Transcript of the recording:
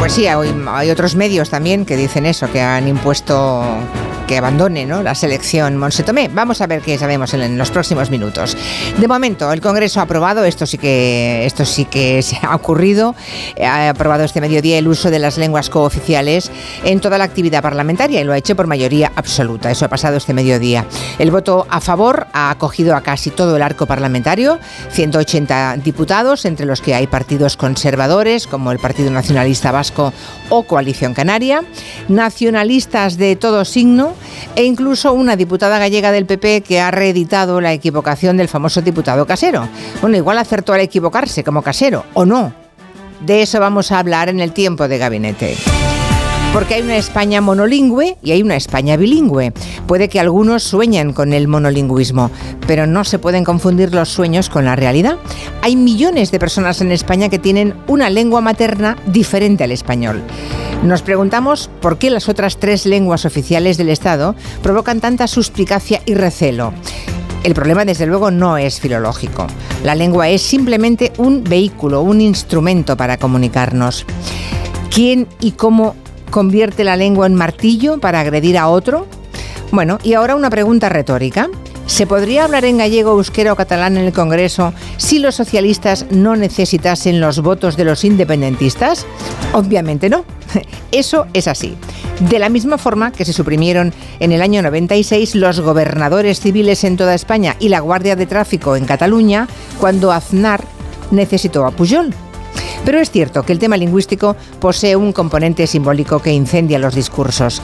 Pues sí, hay, otros medios también que dicen eso, que han impuesto que abandone ¿no? la selección Monsetomé. Vamos a ver qué sabemos en, los próximos minutos. De momento, el Congreso ha aprobado, esto sí que, esto sí que se ha ocurrido, ha aprobado este mediodía el uso de las lenguas cooficiales en toda la actividad parlamentaria y lo ha hecho por mayoría absoluta. Eso ha pasado este mediodía. El voto a favor ha acogido a casi todo el arco parlamentario, 180 diputados, entre los que hay partidos conservadores como el Partido Nacionalista Vasco o Coalición Canaria, nacionalistas de todo signo, e incluso una diputada gallega del PP que ha reeditado la equivocación del famoso diputado casero. Bueno, igual acertó al equivocarse como casero, o no. De eso vamos a hablar en el tiempo de gabinete. Porque hay una España monolingüe y hay una España bilingüe. Puede que algunos sueñen con el monolingüismo, pero no se pueden confundir los sueños con la realidad. Hay millones de personas en España que tienen una lengua materna diferente al español. Nos preguntamos por qué las otras tres lenguas oficiales del Estado provocan tanta suspicacia y recelo. El problema, desde luego, no es filológico. La lengua es simplemente un vehículo, un instrumento para comunicarnos. ¿Quién y cómo convierte la lengua en martillo para agredir a otro? Bueno, y ahora una pregunta retórica. ¿Se podría hablar en gallego, euskera o catalán en el Congreso si los socialistas no necesitasen los votos de los independentistas? Obviamente no. Eso es así. De la misma forma que se suprimieron en el año 96 los gobernadores civiles en toda España y la Guardia de Tráfico en Cataluña cuando Aznar necesitó a Pujol. Pero es cierto que el tema lingüístico posee un componente simbólico que incendia los discursos.